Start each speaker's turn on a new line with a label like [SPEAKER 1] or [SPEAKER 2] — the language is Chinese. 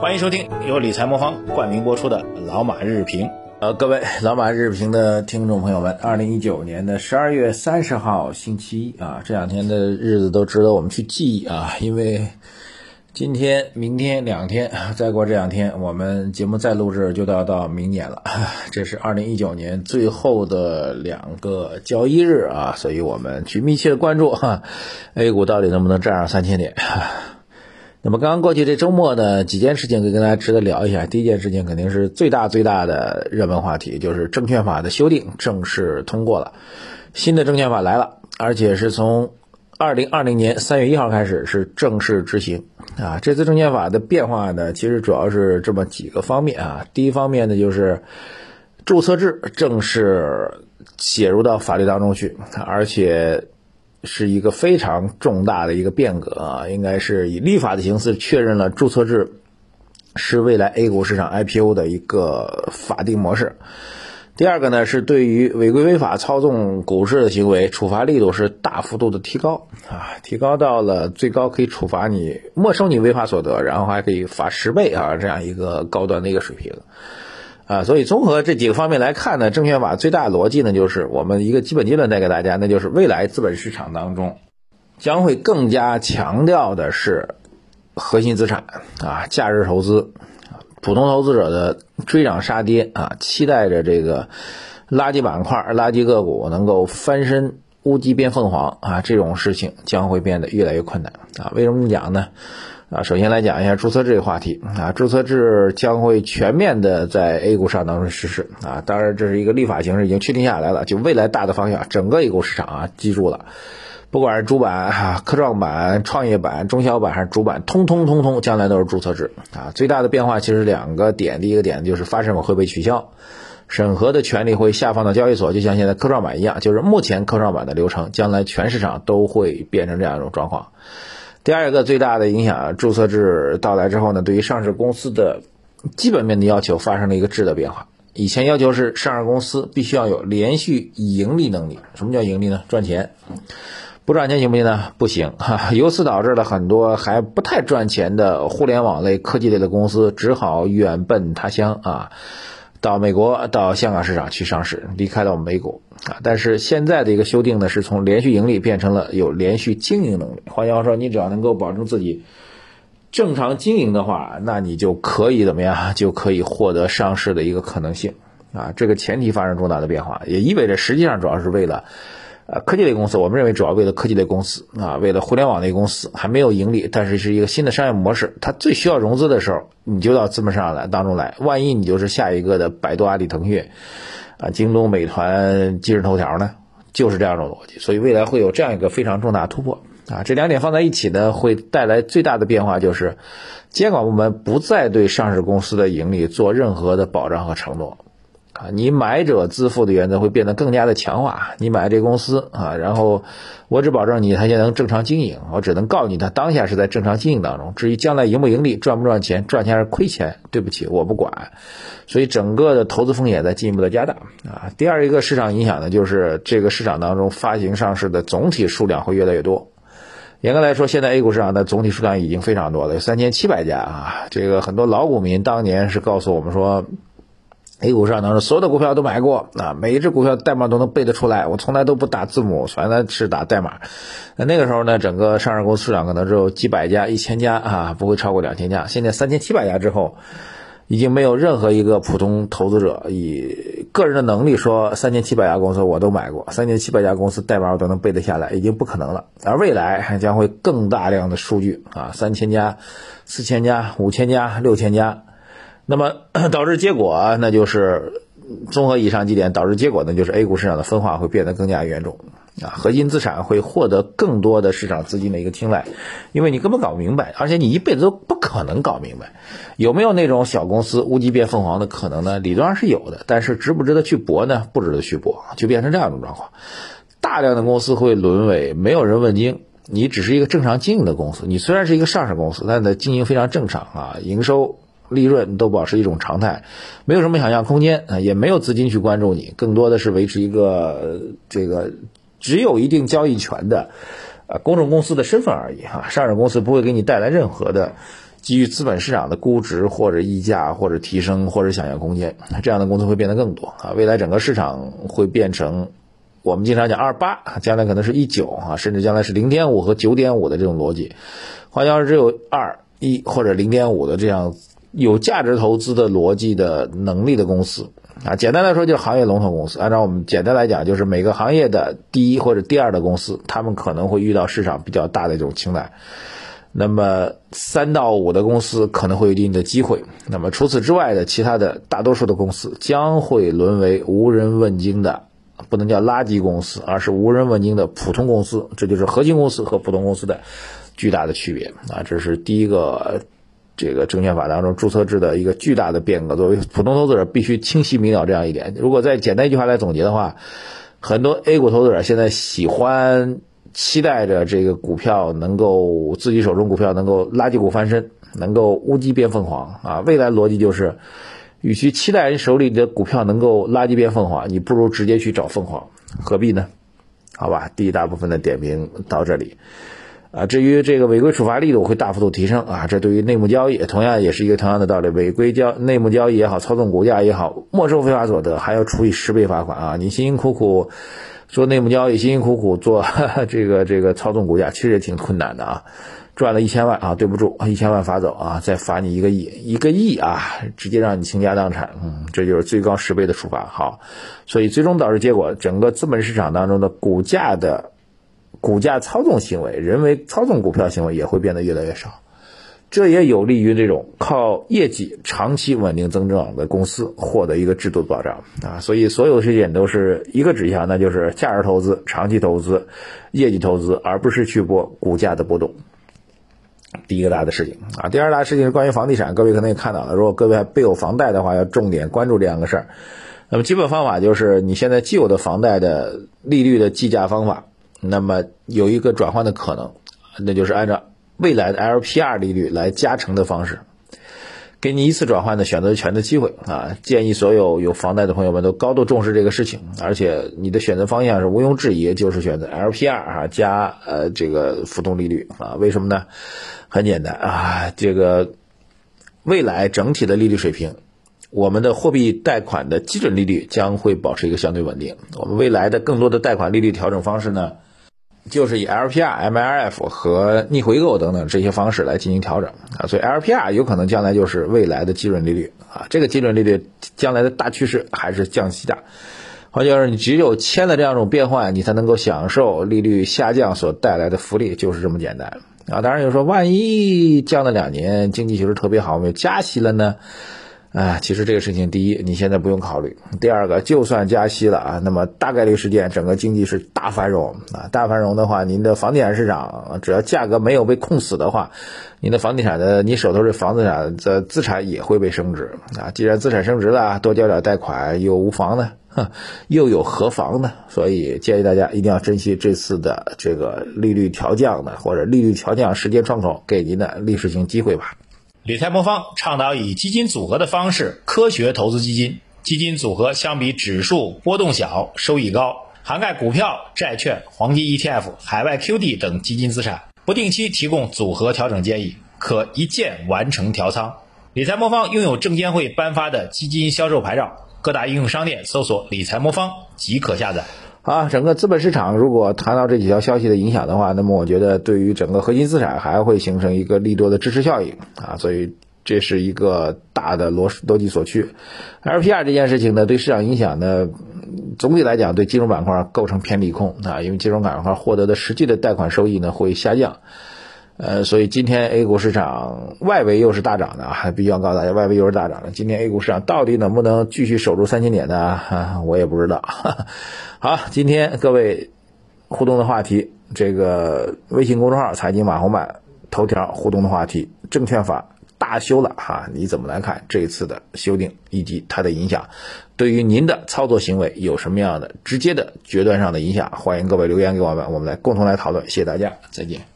[SPEAKER 1] 欢迎收听由理财魔方冠名播出的《老马日评》。呃，各位老马日评的听众朋友们，二零一九年的十二月三十号星期一啊，这两天的日子都值得我们去记忆啊，因为今天、明天两天，再过这两天，我们节目再录制就要到明年了。这是二零一九年最后的两个交易日啊，所以我们去密切的关注哈，A 股到底能不能站上三千点。那么刚刚过去这周末呢，几件事情可以跟大家值得聊一下。第一件事情肯定是最大最大的热门话题，就是证券法的修订正式通过了，新的证券法来了，而且是从二零二零年三月一号开始是正式执行啊。这次证券法的变化呢，其实主要是这么几个方面啊。第一方面呢，就是注册制正式写入到法律当中去，而且。是一个非常重大的一个变革啊，应该是以立法的形式确认了注册制是未来 A 股市场 IPO 的一个法定模式。第二个呢，是对于违规违法操纵股市的行为，处罚力度是大幅度的提高啊，提高到了最高可以处罚你没收你违法所得，然后还可以罚十倍啊，这样一个高端的一个水平。啊，所以综合这几个方面来看呢，证券法最大逻辑呢，就是我们一个基本结论带给大家，那就是未来资本市场当中将会更加强调的是核心资产啊，价值投资，普通投资者的追涨杀跌啊，期待着这个垃圾板块、垃圾个股能够翻身乌鸡变凤凰啊，这种事情将会变得越来越困难啊。为什么讲呢？啊，首先来讲一下注册制的话题啊，注册制将会全面的在 A 股市场当中实施啊，当然这是一个立法形式已经确定下来了，就未来大的方向，整个 A 股市场啊，记住了，不管是主板、科创板、创业板、中小板还是主板，通通通通将来都是注册制啊。最大的变化其实两个点，第一个点就是发审委会被取消，审核的权利会下放到交易所，就像现在科创板一样，就是目前科创板的流程，将来全市场都会变成这样一种状况。第二个最大的影响，注册制到来之后呢，对于上市公司的基本面的要求发生了一个质的变化。以前要求是上市公司必须要有连续盈利能力。什么叫盈利呢？赚钱，不赚钱行不行呢？不行哈。由此导致了很多还不太赚钱的互联网类、科技类的公司只好远奔他乡啊。到美国、到香港市场去上市，离开了我们美股啊。但是现在的一个修订呢，是从连续盈利变成了有连续经营能力。换句话说，你只要能够保证自己正常经营的话，那你就可以怎么样？就可以获得上市的一个可能性啊。这个前提发生重大的变化，也意味着实际上主要是为了。呃，科技类公司，我们认为主要为了科技类公司啊，为了互联网类公司还没有盈利，但是是一个新的商业模式，它最需要融资的时候，你就到资本市场来当中来。万一你就是下一个的百度、阿里、腾讯，啊，京东、美团、今日头条呢？就是这样的逻辑。所以未来会有这样一个非常重大突破啊！这两点放在一起呢，会带来最大的变化，就是监管部门不再对上市公司的盈利做任何的保障和承诺。啊，你买者自负的原则会变得更加的强化。你买这公司啊，然后我只保证你它现在能正常经营，我只能告诉你它当下是在正常经营当中。至于将来盈不盈利、赚不赚钱、赚钱还是亏钱，对不起，我不管。所以整个的投资风险在进一步的加大啊。第二一个市场影响呢，就是这个市场当中发行上市的总体数量会越来越多。严格来说，现在 A 股市场的总体数量已经非常多了，有三千七百家啊。这个很多老股民当年是告诉我们说。A 股上当中，所有的股票都买过啊，每一只股票代码都能背得出来。我从来都不打字母，全都是打代码。那那个时候呢，整个上市公司市场可能只有几百家、一千家啊，不会超过两千家。现在三千七百家之后，已经没有任何一个普通投资者以个人的能力说三千七百家公司我都买过，三千七百家公司代码我都能背得下来，已经不可能了。而未来将会更大量的数据啊，三千家、四千家、五千家、六千家。那么 导致结果，那就是综合以上几点导致结果呢，就是 A 股市场的分化会变得更加严重啊，核心资产会获得更多的市场资金的一个青睐，因为你根本搞不明白，而且你一辈子都不可能搞明白，有没有那种小公司乌鸡变凤凰的可能呢？理论上是有的，但是值不值得去搏呢？不值得去搏，就变成这样一种状况，大量的公司会沦为没有人问津，你只是一个正常经营的公司，你虽然是一个上市公司，但的经营非常正常啊，营收。利润都保持一种常态，没有什么想象空间啊，也没有资金去关注你，更多的是维持一个这个只有一定交易权的呃公众公司的身份而已哈。上市公司不会给你带来任何的基于资本市场的估值或者溢价或者提升或者想象空间，这样的公司会变得更多啊。未来整个市场会变成我们经常讲二八，将来可能是一九啊，甚至将来是零点五和九点五的这种逻辑。换句话说，只有二一或者零点五的这样有价值投资的逻辑的能力的公司啊，简单来说就是行业龙头公司。按照我们简单来讲，就是每个行业的第一或者第二的公司，他们可能会遇到市场比较大的这种青睐。那么三到五的公司可能会有一定的机会，那么除此之外的其他的大多数的公司将会沦为无人问津的，不能叫垃圾公司，而是无人问津的普通公司。这就是核心公司和普通公司的巨大的区别啊！这是第一个这个证券法当中注册制的一个巨大的变革。作为普通投资者，必须清晰明了这样一点。如果再简单一句话来总结的话，很多 A 股投资者现在喜欢。期待着这个股票能够自己手中股票能够垃圾股翻身，能够乌鸡变凤凰啊！未来逻辑就是，与其期待人手里的股票能够垃圾变凤凰，你不如直接去找凤凰，何必呢？好吧，第一大部分的点评到这里啊。至于这个违规处罚力度会大幅度提升啊，这对于内幕交易同样也是一个同样的道理，违规交内幕交易也好，操纵股价也好，没收非法所得还要处以十倍罚款啊！你辛辛苦苦。做内幕交易，辛辛苦苦做 这个这个操纵股价，其实也挺困难的啊！赚了一千万啊，对不住，一千万罚走啊，再罚你一个亿，一个亿啊，直接让你倾家荡产，嗯，这就是最高十倍的处罚。好，所以最终导致结果，整个资本市场当中的股价的股价操纵行为，人为操纵股票行为也会变得越来越少。这也有利于这种靠业绩长期稳定增长的公司获得一个制度保障啊，所以所有的事情都是一个指向，那就是价值投资、长期投资、业绩投资，而不是去搏股价的波动。第一个大的事情啊，第二大事情是关于房地产，各位可能也看到了，如果各位还备有房贷的话，要重点关注这两个事儿。那么基本方法就是你现在既有的房贷的利率的计价方法，那么有一个转换的可能，那就是按照。未来的 LPR 利率来加成的方式，给你一次转换的选择权的机会啊！建议所有有房贷的朋友们都高度重视这个事情，而且你的选择方向是毋庸置疑，就是选择 LPR 啊加呃这个浮动利率啊。为什么呢？很简单啊，这个未来整体的利率水平，我们的货币贷款的基准利率将会保持一个相对稳定。我们未来的更多的贷款利率调整方式呢？就是以 LPR、MLF 和逆回购等等这些方式来进行调整啊，所以 LPR 有可能将来就是未来的基准利率啊，这个基准利率将来的大趋势还是降息的。换句话说，你只有签了这样一种变换，你才能够享受利率下降所带来的福利，就是这么简单啊。当然有说，万一降了两年，经济形势特别好，我们加息了呢？啊，其实这个事情，第一，你现在不用考虑；第二个，就算加息了啊，那么大概率事件，整个经济是大繁荣啊。大繁荣的话，您的房地产市场只要价格没有被控死的话，您的房地产的，你手头的房地产的资产也会被升值啊。既然资产升值了，多交点贷款又无妨呢，哼又有何妨呢？所以建议大家一定要珍惜这次的这个利率调降的或者利率调降时间窗口给您的历史性机会吧。
[SPEAKER 2] 理财魔方倡导以基金组合的方式科学投资基金，基金组合相比指数波动小，收益高，涵盖股票、债券、黄金 ETF、海外 QD 等基金资产，不定期提供组合调整建议，可一键完成调仓。理财魔方拥有证监会颁发的基金销售牌照，各大应用商店搜索“理财魔方”即可下载。
[SPEAKER 1] 啊，整个资本市场如果谈到这几条消息的影响的话，那么我觉得对于整个核心资产还会形成一个利多的支持效应啊，所以这是一个大的逻逻辑所趋。LPR 这件事情呢，对市场影响呢，总体来讲对金融板块构成偏利空啊，因为金融板块获得的实际的贷款收益呢会下降。呃，所以今天 A 股市场外围又是大涨的，还必须要告诉大家，外围又是大涨的。今天 A 股市场到底能不能继续守住三千点呢？我也不知道。好，今天各位互动的话题，这个微信公众号“财经马红版”头条互动的话题，证券法大修了哈，你怎么来看这一次的修订以及它的影响？对于您的操作行为有什么样的直接的决断上的影响？欢迎各位留言给我们，我们来共同来讨论。谢谢大家，再见。